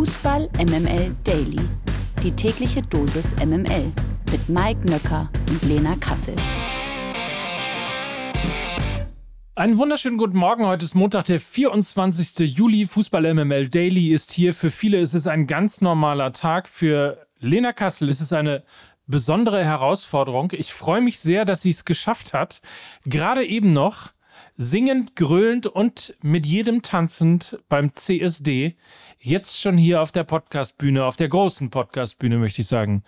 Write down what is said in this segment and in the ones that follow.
Fußball MML Daily. Die tägliche Dosis MML mit Mike Nöcker und Lena Kassel. Einen wunderschönen guten Morgen. Heute ist Montag, der 24. Juli. Fußball MML Daily ist hier. Für viele ist es ein ganz normaler Tag. Für Lena Kassel ist es eine besondere Herausforderung. Ich freue mich sehr, dass sie es geschafft hat. Gerade eben noch singend, grölend und mit jedem tanzend beim CSD. Jetzt schon hier auf der Podcastbühne, auf der großen Podcastbühne, möchte ich sagen.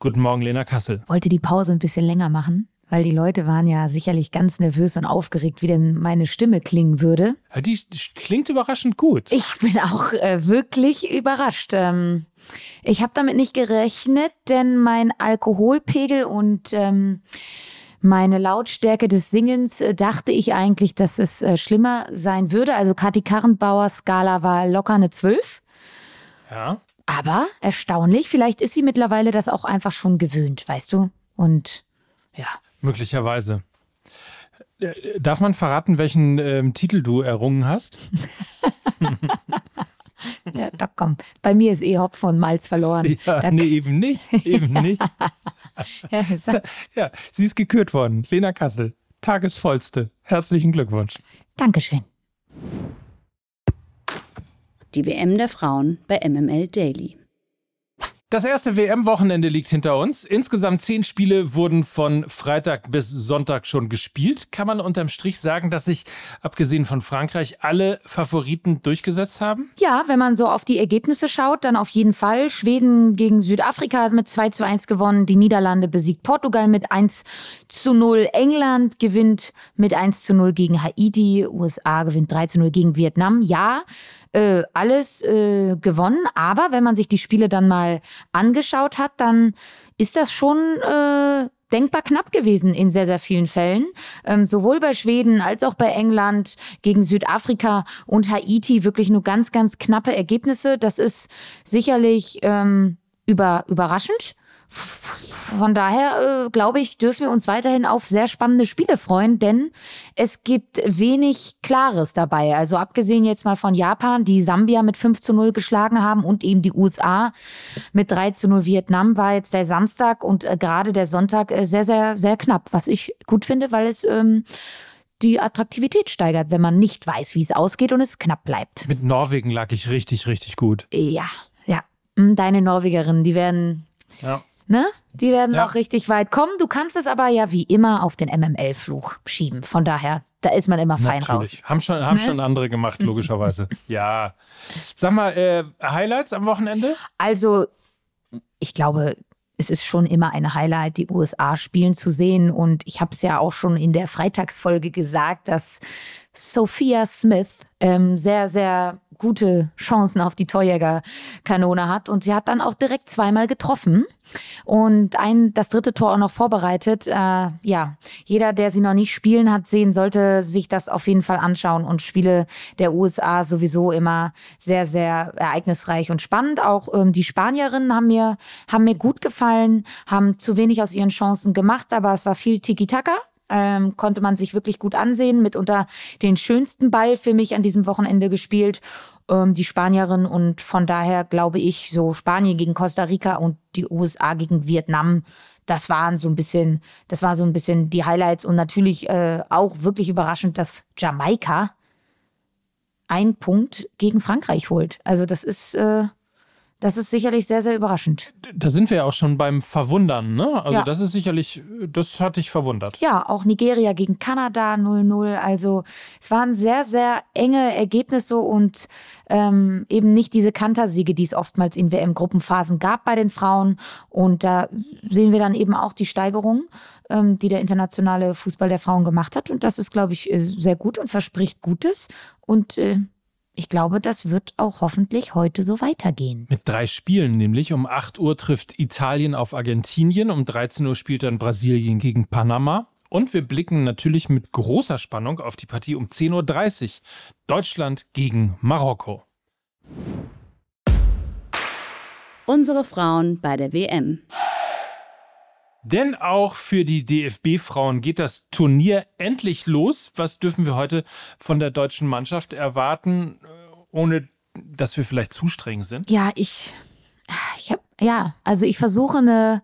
Guten Morgen, Lena Kassel. Wollte die Pause ein bisschen länger machen, weil die Leute waren ja sicherlich ganz nervös und aufgeregt, wie denn meine Stimme klingen würde. Die, die klingt überraschend gut. Ich bin auch äh, wirklich überrascht. Ähm, ich habe damit nicht gerechnet, denn mein Alkoholpegel und ähm, meine Lautstärke des Singens äh, dachte ich eigentlich, dass es äh, schlimmer sein würde. Also Kathi Karrenbauer Skala war locker eine 12. Ja. Aber erstaunlich, vielleicht ist sie mittlerweile das auch einfach schon gewöhnt, weißt du? Und ja. Möglicherweise. Äh, darf man verraten, welchen ähm, Titel du errungen hast? ja, da komm. Bei mir ist eh Hopfen und Malz verloren. Ja, da nee, eben nicht. Eben nicht. ja, Ja, sie ist gekürt worden. Lena Kassel, Tagesvollste. Herzlichen Glückwunsch. Dankeschön. Die WM der Frauen bei MML Daily. Das erste WM-Wochenende liegt hinter uns. Insgesamt zehn Spiele wurden von Freitag bis Sonntag schon gespielt. Kann man unterm Strich sagen, dass sich, abgesehen von Frankreich, alle Favoriten durchgesetzt haben? Ja, wenn man so auf die Ergebnisse schaut, dann auf jeden Fall. Schweden gegen Südafrika mit 2 zu 1 gewonnen. Die Niederlande besiegt Portugal mit 1 zu 0. England gewinnt mit 1 zu 0 gegen Haiti. USA gewinnt 3 zu 0 gegen Vietnam. Ja, äh, alles äh, gewonnen. Aber wenn man sich die Spiele dann mal angeschaut hat, dann ist das schon äh, denkbar knapp gewesen in sehr, sehr vielen Fällen. Ähm, sowohl bei Schweden als auch bei England gegen Südafrika und Haiti wirklich nur ganz, ganz knappe Ergebnisse. Das ist sicherlich ähm, über, überraschend. Von daher äh, glaube ich, dürfen wir uns weiterhin auf sehr spannende Spiele freuen, denn es gibt wenig Klares dabei. Also abgesehen jetzt mal von Japan, die Sambia mit 5 zu 0 geschlagen haben und eben die USA mit 3 zu 0 Vietnam war jetzt der Samstag und äh, gerade der Sonntag äh, sehr, sehr, sehr knapp, was ich gut finde, weil es ähm, die Attraktivität steigert, wenn man nicht weiß, wie es ausgeht und es knapp bleibt. Mit Norwegen lag ich richtig, richtig gut. Ja, ja. Mm, Deine Norwegerinnen, die werden Ja. Ne? Die werden Ja. auch richtig weit kommen. Du kannst es aber ja wie immer auf den MML-Fluch schieben. Von daher, da ist man immer fein Natürlich. raus. Haben schon, haben Ne? schon andere gemacht, logischerweise. ja. Sag mal, äh, Highlights am Wochenende? Also, ich glaube, es ist schon immer ein Highlight, die USA spielen zu sehen. Und ich habe es ja auch schon in der Freitagsfolge gesagt, dass Sophia Smith ähm, sehr, sehr gute Chancen auf die Torjägerkanone hat. Und sie hat dann auch direkt zweimal getroffen und ein, das dritte Tor auch noch vorbereitet. Äh, ja, jeder, der sie noch nicht spielen hat sehen, sollte sich das auf jeden Fall anschauen. Und Spiele der USA sowieso immer sehr, sehr ereignisreich und spannend. Auch ähm, die Spanierinnen haben mir, haben mir gut gefallen, haben zu wenig aus ihren Chancen gemacht, aber es war viel Tiki-Taka. Ähm, konnte man sich wirklich gut ansehen, mitunter den schönsten Ball für mich an diesem Wochenende gespielt ähm, die Spanierin und von daher glaube ich, so Spanien gegen Costa Rica und die USA gegen Vietnam, das waren so ein bisschen, das war so ein bisschen die Highlights und natürlich äh, auch wirklich überraschend, dass Jamaika einen Punkt gegen Frankreich holt. Also das ist, äh, das ist sicherlich sehr, sehr überraschend. Da sind wir ja auch schon beim Verwundern, ne? Also Ja. das ist sicherlich, das hat dich verwundert. Ja, auch Nigeria gegen Kanada 0-0. Also es waren sehr, sehr enge Ergebnisse und ähm, eben nicht diese Kantersiege, die es oftmals in WM-Gruppenphasen gab bei den Frauen. Und da sehen wir dann eben auch die Steigerung, ähm, die der internationale Fußball der Frauen gemacht hat. Und das ist, glaube ich, äh, sehr gut und verspricht Gutes. Und äh, ich glaube, das wird auch hoffentlich heute so weitergehen. Mit drei Spielen nämlich. Um 8 Uhr trifft Italien auf Argentinien. Um 13 Uhr spielt dann Brasilien gegen Panama. Und wir blicken natürlich mit großer Spannung auf die Partie um 10.30 Uhr. Deutschland gegen Marokko. Unsere Frauen bei der WM. Denn auch für die DFB-Frauen geht das Turnier endlich los. Was dürfen wir heute von der deutschen Mannschaft erwarten, äh, ohne dass wir vielleicht zu streng sind? Ja, ich, ich habe, ja, also ich versuche eine,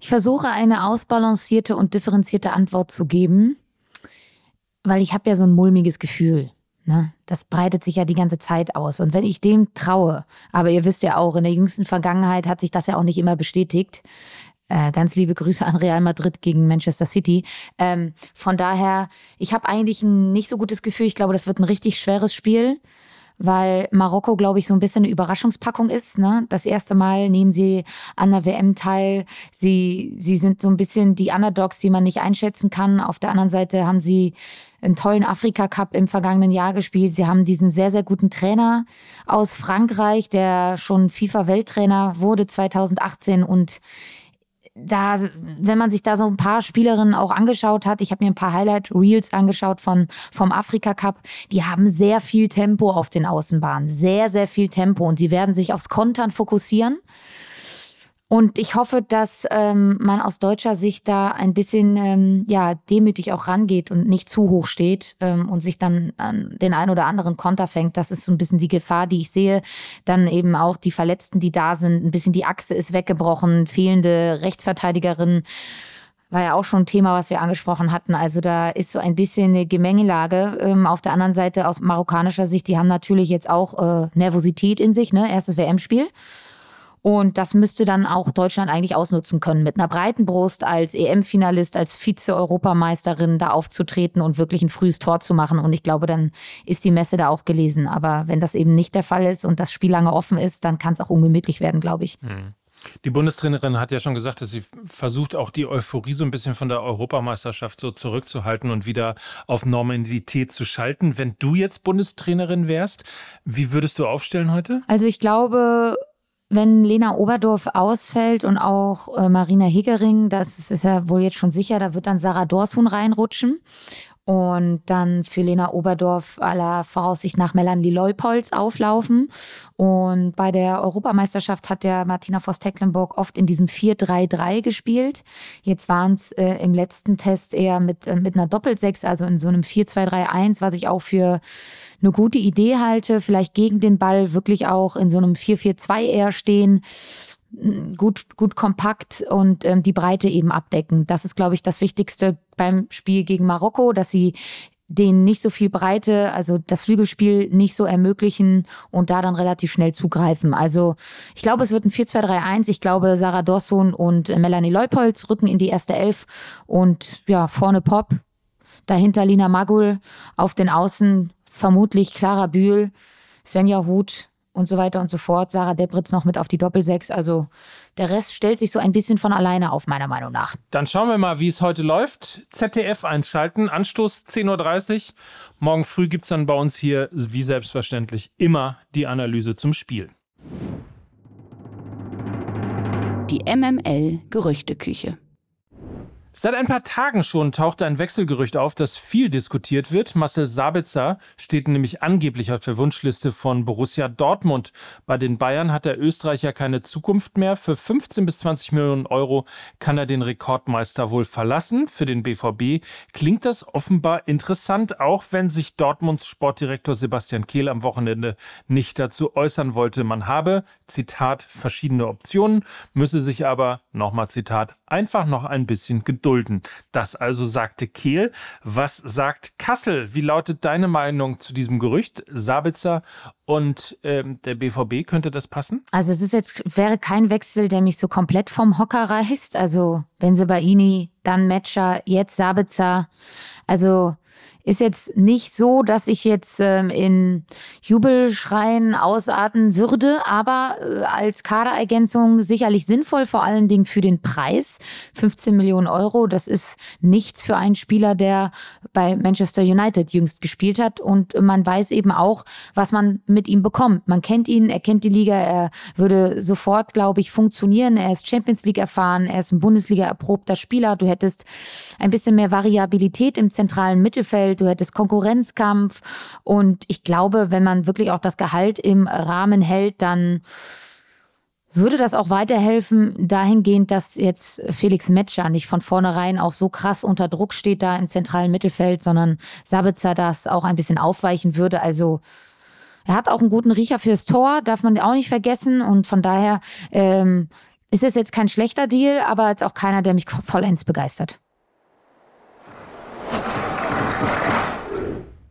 ich versuche eine ausbalancierte und differenzierte Antwort zu geben, weil ich habe ja so ein mulmiges Gefühl. Ne? Das breitet sich ja die ganze Zeit aus. Und wenn ich dem traue, aber ihr wisst ja auch, in der jüngsten Vergangenheit hat sich das ja auch nicht immer bestätigt. Äh, ganz liebe Grüße an Real Madrid gegen Manchester City. Ähm, von daher, ich habe eigentlich ein nicht so gutes Gefühl. Ich glaube, das wird ein richtig schweres Spiel weil Marokko, glaube ich, so ein bisschen eine Überraschungspackung ist. Ne? Das erste Mal nehmen sie an der WM teil. Sie, sie sind so ein bisschen die Underdogs, die man nicht einschätzen kann. Auf der anderen Seite haben sie einen tollen Afrika Cup im vergangenen Jahr gespielt. Sie haben diesen sehr, sehr guten Trainer aus Frankreich, der schon FIFA-Welttrainer wurde 2018 und da, wenn man sich da so ein paar Spielerinnen auch angeschaut hat, ich habe mir ein paar Highlight-Reels angeschaut von, vom Afrika Cup, die haben sehr viel Tempo auf den Außenbahnen, sehr, sehr viel Tempo und die werden sich aufs Kontern fokussieren. Und ich hoffe, dass ähm, man aus deutscher Sicht da ein bisschen ähm, ja, demütig auch rangeht und nicht zu hoch steht ähm, und sich dann an den ein oder anderen Konter fängt. Das ist so ein bisschen die Gefahr, die ich sehe. Dann eben auch die Verletzten, die da sind. Ein bisschen die Achse ist weggebrochen, fehlende Rechtsverteidigerin war ja auch schon ein Thema, was wir angesprochen hatten. Also da ist so ein bisschen eine Gemengelage. Ähm, auf der anderen Seite aus marokkanischer Sicht, die haben natürlich jetzt auch äh, Nervosität in sich, ne? Erstes WM-Spiel. Und das müsste dann auch Deutschland eigentlich ausnutzen können, mit einer breiten Brust als EM-Finalist, als Vize-Europameisterin da aufzutreten und wirklich ein frühes Tor zu machen. Und ich glaube, dann ist die Messe da auch gelesen. Aber wenn das eben nicht der Fall ist und das Spiel lange offen ist, dann kann es auch ungemütlich werden, glaube ich. Hm. Die Bundestrainerin hat ja schon gesagt, dass sie versucht, auch die Euphorie so ein bisschen von der Europameisterschaft so zurückzuhalten und wieder auf Normalität zu schalten. Wenn du jetzt Bundestrainerin wärst, wie würdest du aufstellen heute? Also ich glaube, wenn Lena Oberdorf ausfällt und auch äh, Marina Hegering, das ist ja wohl jetzt schon sicher, da wird dann Sarah Dorsun reinrutschen. Und dann für Lena Oberdorf aller Voraussicht nach Melanie Leupolz auflaufen. Und bei der Europameisterschaft hat der Martina Voss-Tecklenburg oft in diesem 4-3-3 gespielt. Jetzt waren es äh, im letzten Test eher mit, äh, mit einer Doppelsechs, also in so einem 4-2-3-1, was ich auch für eine gute Idee halte. Vielleicht gegen den Ball wirklich auch in so einem 4-4-2 eher stehen gut, gut kompakt und ähm, die Breite eben abdecken. Das ist, glaube ich, das Wichtigste beim Spiel gegen Marokko, dass sie denen nicht so viel Breite, also das Flügelspiel nicht so ermöglichen und da dann relativ schnell zugreifen. Also ich glaube, es wird ein 4-2-3-1. Ich glaube, Sarah Dorsun und Melanie Leupolz rücken in die erste Elf und ja, vorne Pop, dahinter Lina Magul, auf den Außen vermutlich Clara Bühl, Svenja Huth, und so weiter und so fort. Sarah Debritz noch mit auf die Doppelsechs. Also der Rest stellt sich so ein bisschen von alleine auf, meiner Meinung nach. Dann schauen wir mal, wie es heute läuft. ZDF einschalten, Anstoß 10.30 Uhr. Morgen früh gibt es dann bei uns hier, wie selbstverständlich, immer die Analyse zum Spiel. Die MML Gerüchteküche. Seit ein paar Tagen schon tauchte ein Wechselgerücht auf, das viel diskutiert wird. Marcel Sabitzer steht nämlich angeblich auf der Wunschliste von Borussia Dortmund. Bei den Bayern hat der Österreicher keine Zukunft mehr. Für 15 bis 20 Millionen Euro kann er den Rekordmeister wohl verlassen. Für den BVB klingt das offenbar interessant, auch wenn sich Dortmunds Sportdirektor Sebastian Kehl am Wochenende nicht dazu äußern wollte. Man habe, Zitat, verschiedene Optionen, müsse sich aber, nochmal Zitat, einfach noch ein bisschen gedulden dulden. Das also sagte Kehl. Was sagt Kassel? Wie lautet deine Meinung zu diesem Gerücht? Sabitzer und ähm, der BVB, könnte das passen? Also es ist jetzt, wäre kein Wechsel, der mich so komplett vom Hocker reißt. Also Benzebaini, dann Matcher, jetzt Sabitzer. Also ist jetzt nicht so, dass ich jetzt ähm, in Jubelschreien ausarten würde, aber äh, als Kaderergänzung sicherlich sinnvoll, vor allen Dingen für den Preis. 15 Millionen Euro, das ist nichts für einen Spieler, der bei Manchester United jüngst gespielt hat. Und man weiß eben auch, was man mit ihm bekommt. Man kennt ihn, er kennt die Liga, er würde sofort, glaube ich, funktionieren. Er ist Champions League erfahren, er ist ein Bundesliga erprobter Spieler. Du hättest ein bisschen mehr Variabilität im zentralen Mittelfeld Umfeld, du hättest Konkurrenzkampf. Und ich glaube, wenn man wirklich auch das Gehalt im Rahmen hält, dann würde das auch weiterhelfen, dahingehend, dass jetzt Felix Metscher nicht von vornherein auch so krass unter Druck steht da im zentralen Mittelfeld, sondern Sabitzer das auch ein bisschen aufweichen würde. Also Er hat auch einen guten Riecher fürs Tor, darf man auch nicht vergessen. Und von daher ähm, ist es jetzt kein schlechter Deal, aber jetzt auch keiner, der mich vollends begeistert.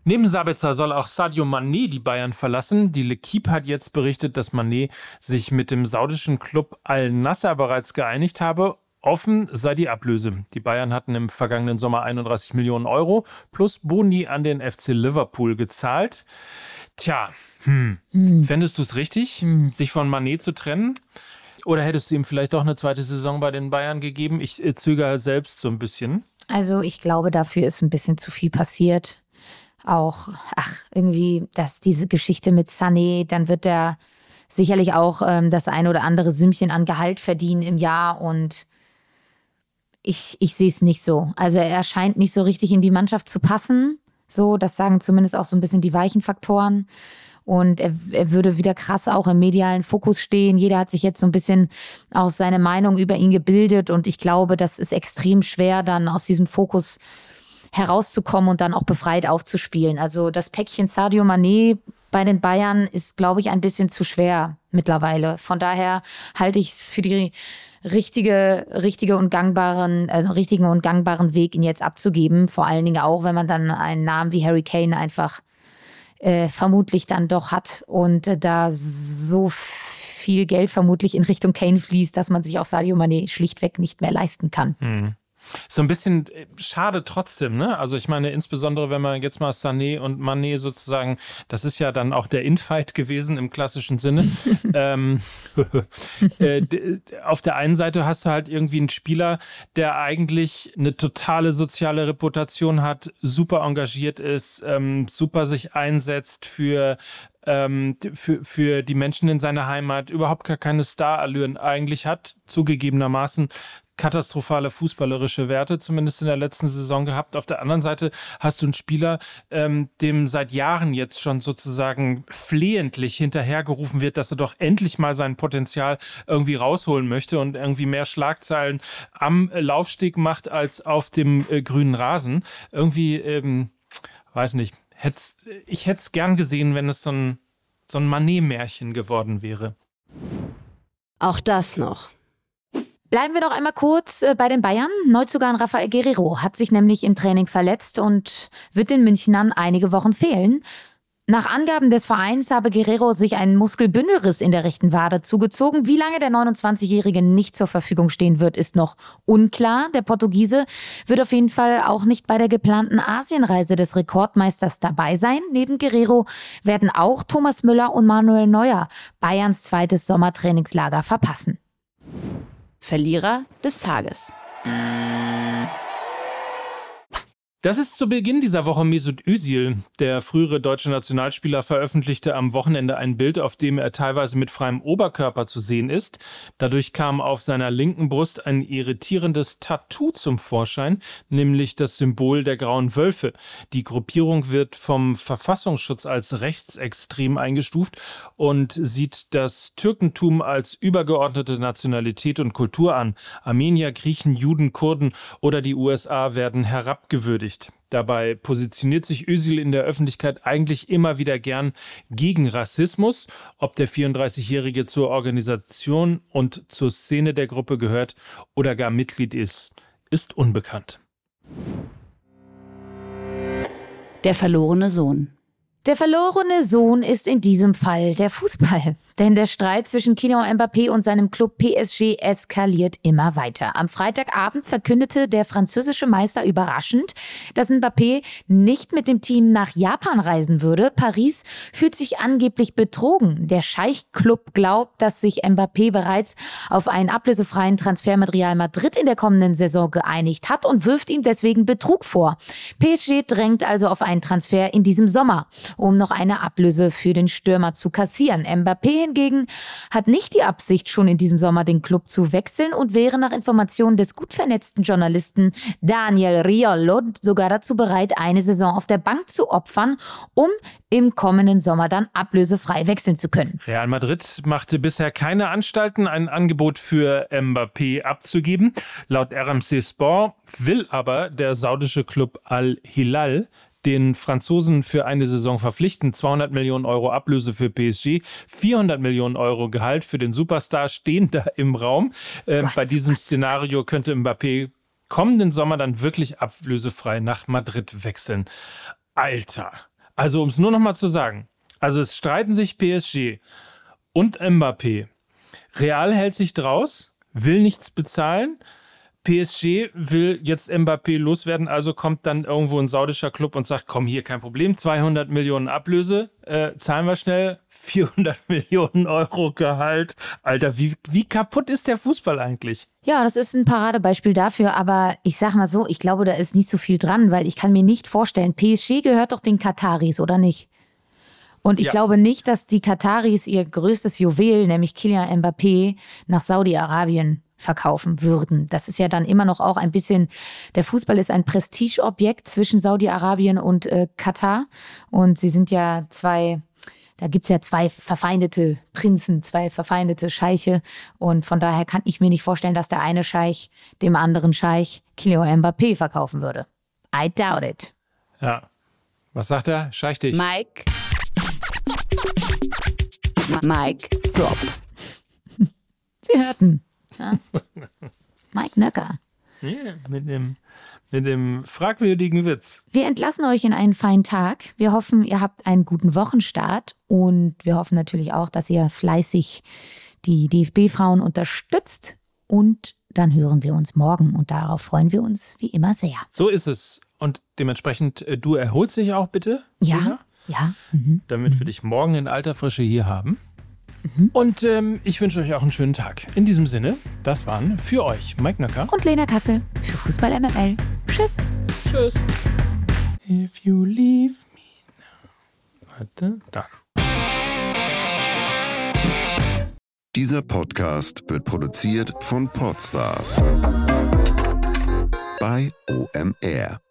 Neben Sabitzer soll auch Sadio Mané die Bayern verlassen. Die L'Equipe hat jetzt berichtet, dass Mané sich mit dem saudischen Club Al-Nasser bereits geeinigt habe. Offen sei die Ablöse. Die Bayern hatten im vergangenen Sommer 31 Millionen Euro plus Boni an den FC Liverpool gezahlt. Tja, hm. hm. fändest du es richtig, hm. sich von Mané zu trennen? Oder hättest du ihm vielleicht doch eine zweite Saison bei den Bayern gegeben? Ich äh, zögere selbst so ein bisschen. Also ich glaube, dafür ist ein bisschen zu viel passiert auch, ach, irgendwie, dass diese Geschichte mit Sunny, dann wird er sicherlich auch ähm, das eine oder andere Sümmchen an Gehalt verdienen im Jahr und ich, ich sehe es nicht so. Also er scheint nicht so richtig in die Mannschaft zu passen. So, das sagen zumindest auch so ein bisschen die weichen Faktoren. Und er, er würde wieder krass auch im medialen Fokus stehen. Jeder hat sich jetzt so ein bisschen auch seine Meinung über ihn gebildet. Und ich glaube, das ist extrem schwer, dann aus diesem Fokus herauszukommen und dann auch befreit aufzuspielen. Also das Päckchen Sadio Mané bei den Bayern ist, glaube ich, ein bisschen zu schwer mittlerweile. Von daher halte ich es für die richtige, richtige und gangbaren, also richtigen und gangbaren Weg, ihn jetzt abzugeben. Vor allen Dingen auch, wenn man dann einen Namen wie Harry Kane einfach äh, vermutlich dann doch hat und äh, da so viel Geld vermutlich in Richtung Kane fließt, dass man sich auch Sadio Mané schlichtweg nicht mehr leisten kann. Mhm. So ein bisschen äh, schade trotzdem, ne? Also ich meine, insbesondere wenn man jetzt mal Sané und Mané sozusagen, das ist ja dann auch der Infight gewesen im klassischen Sinne. ähm, äh, auf der einen Seite hast du halt irgendwie einen Spieler, der eigentlich eine totale soziale Reputation hat, super engagiert ist, ähm, super sich einsetzt für ähm, für, für die Menschen in seiner Heimat überhaupt gar keine Starallüren eigentlich hat, zugegebenermaßen katastrophale fußballerische Werte, zumindest in der letzten Saison gehabt. Auf der anderen Seite hast du einen Spieler, ähm, dem seit Jahren jetzt schon sozusagen flehentlich hinterhergerufen wird, dass er doch endlich mal sein Potenzial irgendwie rausholen möchte und irgendwie mehr Schlagzeilen am Laufsteg macht als auf dem äh, grünen Rasen. Irgendwie, ähm, weiß nicht, hätt's, ich hätte es gern gesehen, wenn es so ein, so ein Manet-Märchen geworden wäre. Auch das noch. Bleiben wir noch einmal kurz äh, bei den Bayern. Neuzugang Rafael Guerrero hat sich nämlich im Training verletzt und wird den Münchnern einige Wochen fehlen. Nach Angaben des Vereins habe Guerrero sich einen Muskelbündelriss in der rechten Wade zugezogen. Wie lange der 29-Jährige nicht zur Verfügung stehen wird, ist noch unklar. Der Portugiese wird auf jeden Fall auch nicht bei der geplanten Asienreise des Rekordmeisters dabei sein. Neben Guerrero werden auch Thomas Müller und Manuel Neuer Bayerns zweites Sommertrainingslager verpassen. Verlierer des Tages. Das ist zu Beginn dieser Woche Mesut Özil. Der frühere deutsche Nationalspieler veröffentlichte am Wochenende ein Bild, auf dem er teilweise mit freiem Oberkörper zu sehen ist. Dadurch kam auf seiner linken Brust ein irritierendes Tattoo zum Vorschein, nämlich das Symbol der grauen Wölfe. Die Gruppierung wird vom Verfassungsschutz als rechtsextrem eingestuft und sieht das Türkentum als übergeordnete Nationalität und Kultur an. Armenier, Griechen, Juden, Kurden oder die USA werden herabgewürdigt beschäftigt. Dabei positioniert sich Özil in der Öffentlichkeit eigentlich immer wieder gern gegen Rassismus. Ob der 34-Jährige zur Organisation und zur Szene der Gruppe gehört oder gar Mitglied ist, ist unbekannt. Der verlorene Sohn. Der verlorene Sohn ist in diesem Fall der Fußball. Denn der Streit zwischen Kylian Mbappé und seinem Club PSG eskaliert immer weiter. Am Freitagabend verkündete der französische Meister überraschend, dass Mbappé nicht mit dem Team nach Japan reisen würde. Paris fühlt sich angeblich betrogen. Der Scheich-Club glaubt, dass sich Mbappé bereits auf einen ablösefreien Transfer mit Real Madrid in der kommenden Saison geeinigt hat und wirft ihm deswegen Betrug vor. PSG drängt also auf einen Transfer in diesem Sommer, um noch eine Ablöse für den Stürmer zu kassieren. Mbappé hingegen hat nicht die Absicht, schon in diesem Sommer den Club zu wechseln und wäre nach Informationen des gut vernetzten Journalisten Daniel Riolo sogar dazu bereit, eine Saison auf der Bank zu opfern, um im kommenden Sommer dann ablösefrei wechseln zu können. Real Madrid machte bisher keine Anstalten, ein Angebot für Mbappé abzugeben. Laut RMC Sport will aber der saudische Club Al-Hilal den Franzosen für eine Saison verpflichten. 200 Millionen Euro Ablöse für PSG, 400 Millionen Euro Gehalt für den Superstar stehen da im Raum. Äh, bei diesem Szenario könnte Mbappé kommenden Sommer dann wirklich ablösefrei nach Madrid wechseln. Alter. Also um es nur noch mal zu sagen. Also es streiten sich PSG und Mbappé. Real hält sich draus, will nichts bezahlen. PSG will jetzt Mbappé loswerden, also kommt dann irgendwo ein saudischer Club und sagt, komm hier, kein Problem, 200 Millionen Ablöse, äh, zahlen wir schnell, 400 Millionen Euro Gehalt. Alter, wie, wie kaputt ist der Fußball eigentlich? Ja, das ist ein Paradebeispiel dafür, aber ich sag mal so, ich glaube, da ist nicht so viel dran, weil ich kann mir nicht vorstellen, PSG gehört doch den Kataris, oder nicht? Und ich ja. glaube nicht, dass die Kataris ihr größtes Juwel, nämlich Kylian Mbappé, nach Saudi-Arabien verkaufen würden. Das ist ja dann immer noch auch ein bisschen, der Fußball ist ein Prestigeobjekt zwischen Saudi-Arabien und äh, Katar. Und sie sind ja zwei, da gibt's ja zwei verfeindete Prinzen, zwei verfeindete Scheiche. Und von daher kann ich mir nicht vorstellen, dass der eine Scheich dem anderen Scheich Kylian Mbappé verkaufen würde. I doubt it. Ja. Was sagt er? Scheich dich. Mike. Mike Drop. Sie hörten. Ja. Mike Nöcker. Yeah, mit dem, mit dem fragwürdigen Witz. Wir entlassen euch in einen feinen Tag. Wir hoffen, ihr habt einen guten Wochenstart und wir hoffen natürlich auch, dass ihr fleißig die DFB-Frauen unterstützt und dann hören wir uns morgen und darauf freuen wir uns wie immer sehr. So ist es. Und dementsprechend, äh, du erholst dich auch bitte. Ja. Lena, ja. Mhm. Damit wir dich morgen in alter Frische hier haben. Mhm. Und ähm, ich wünsche euch auch einen schönen Tag. In diesem Sinne, das waren für euch Mike Nöcker und Lena Kassel für Fußball MML. Tschüss. Tschüss. If you leave me now. Warte, da. Dieser Podcast wird produziert von Podstars bei OMR.